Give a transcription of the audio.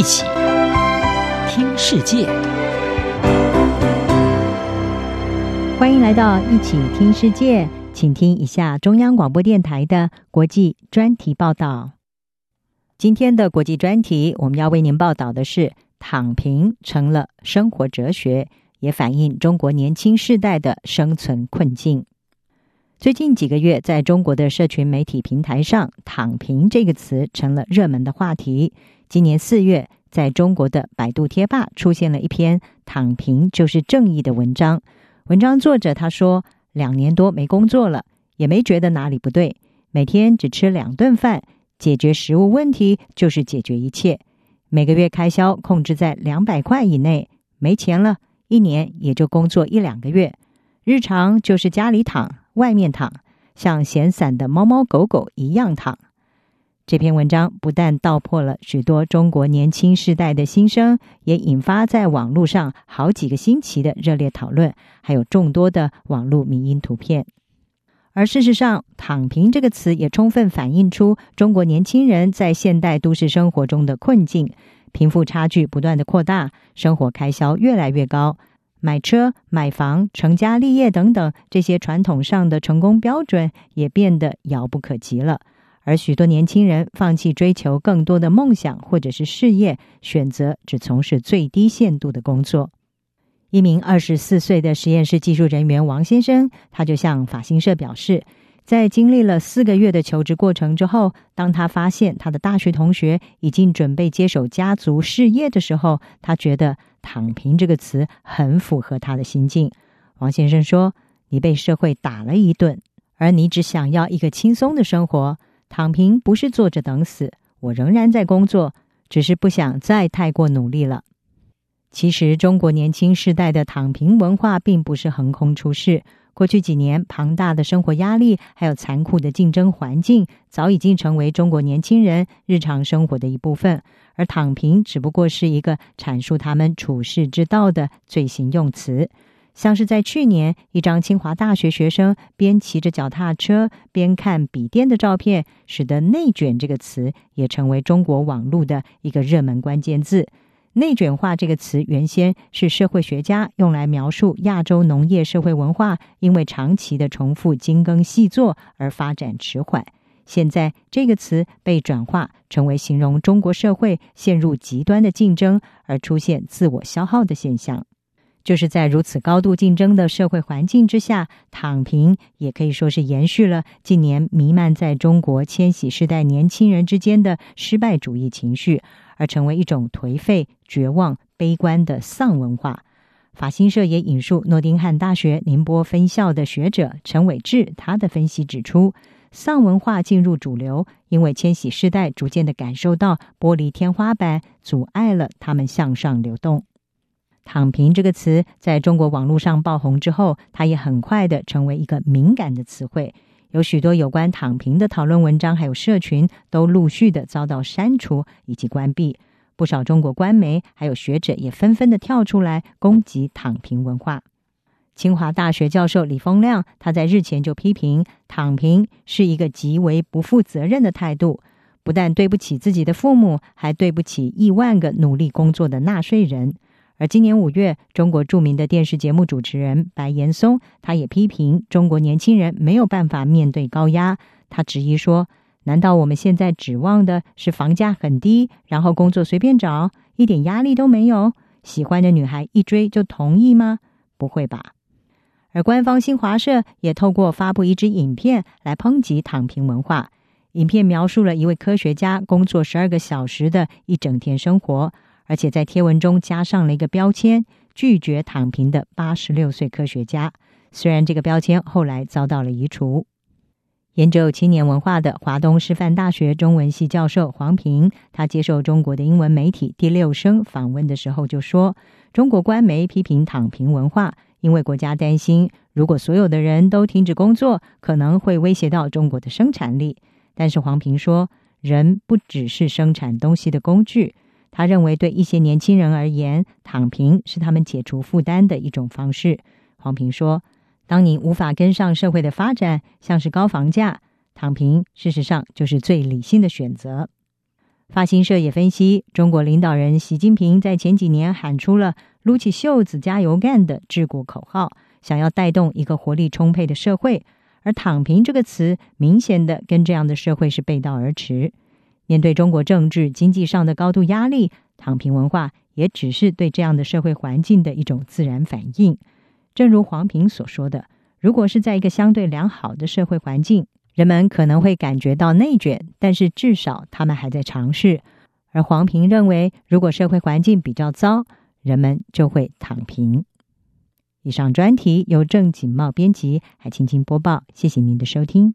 一起听世界，欢迎来到一起听世界，请听一下中央广播电台的国际专题报道。今天的国际专题，我们要为您报道的是：躺平成了生活哲学，也反映中国年轻世代的生存困境。最近几个月，在中国的社群媒体平台上，“躺平”这个词成了热门的话题。今年四月，在中国的百度贴吧出现了一篇“躺平就是正义”的文章。文章作者他说，两年多没工作了，也没觉得哪里不对，每天只吃两顿饭，解决食物问题就是解决一切。每个月开销控制在两百块以内，没钱了，一年也就工作一两个月，日常就是家里躺。外面躺，像闲散的猫猫狗狗一样躺。这篇文章不但道破了许多中国年轻世代的心声，也引发在网络上好几个星期的热烈讨论，还有众多的网络迷因图片。而事实上，“躺平”这个词也充分反映出中国年轻人在现代都市生活中的困境：贫富差距不断的扩大，生活开销越来越高。买车、买房、成家立业等等，这些传统上的成功标准也变得遥不可及了。而许多年轻人放弃追求更多的梦想或者是事业，选择只从事最低限度的工作。一名二十四岁的实验室技术人员王先生，他就向法新社表示，在经历了四个月的求职过程之后，当他发现他的大学同学已经准备接手家族事业的时候，他觉得。躺平这个词很符合他的心境。王先生说：“你被社会打了一顿，而你只想要一个轻松的生活。躺平不是坐着等死，我仍然在工作，只是不想再太过努力了。”其实，中国年轻世代的躺平文化并不是横空出世。过去几年，庞大的生活压力还有残酷的竞争环境，早已经成为中国年轻人日常生活的一部分。而躺平只不过是一个阐述他们处世之道的最新用词。像是在去年，一张清华大学学生边骑着脚踏车边看笔电的照片，使得“内卷”这个词也成为中国网络的一个热门关键字。内卷化这个词原先是社会学家用来描述亚洲农业社会文化，因为长期的重复精耕细作而发展迟缓。现在这个词被转化成为形容中国社会陷入极端的竞争而出现自我消耗的现象。就是在如此高度竞争的社会环境之下，躺平也可以说是延续了近年弥漫在中国千禧世代年轻人之间的失败主义情绪。而成为一种颓废、绝望、悲观的丧文化。法新社也引述诺丁汉大学宁波分校的学者陈伟志，他的分析指出，丧文化进入主流，因为千禧世代逐渐的感受到玻璃天花板阻碍了他们向上流动。躺平这个词在中国网络上爆红之后，它也很快的成为一个敏感的词汇。有许多有关躺平的讨论文章，还有社群都陆续的遭到删除以及关闭。不少中国官媒还有学者也纷纷的跳出来攻击躺平文化。清华大学教授李峰亮，他在日前就批评躺平是一个极为不负责任的态度，不但对不起自己的父母，还对不起亿万个努力工作的纳税人。而今年五月，中国著名的电视节目主持人白岩松，他也批评中国年轻人没有办法面对高压。他质疑说：“难道我们现在指望的是房价很低，然后工作随便找，一点压力都没有，喜欢的女孩一追就同意吗？不会吧。”而官方新华社也透过发布一支影片来抨击躺平文化。影片描述了一位科学家工作十二个小时的一整天生活。而且在贴文中加上了一个标签：拒绝躺平的八十六岁科学家。虽然这个标签后来遭到了移除。研究青年文化的华东师范大学中文系教授黄平，他接受中国的英文媒体第六声访问的时候就说：“中国官媒批评躺平文化，因为国家担心，如果所有的人都停止工作，可能会威胁到中国的生产力。”但是黄平说：“人不只是生产东西的工具。”他认为，对一些年轻人而言，躺平是他们解除负担的一种方式。黄平说：“当你无法跟上社会的发展，像是高房价，躺平事实上就是最理性的选择。”法新社也分析，中国领导人习近平在前几年喊出了“撸起袖子加油干”的治国口号，想要带动一个活力充沛的社会。而“躺平”这个词，明显的跟这样的社会是背道而驰。面对中国政治经济上的高度压力，躺平文化也只是对这样的社会环境的一种自然反应。正如黄平所说的，如果是在一个相对良好的社会环境，人们可能会感觉到内卷，但是至少他们还在尝试。而黄平认为，如果社会环境比较糟，人们就会躺平。以上专题由郑锦茂编辑，还青青播报。谢谢您的收听。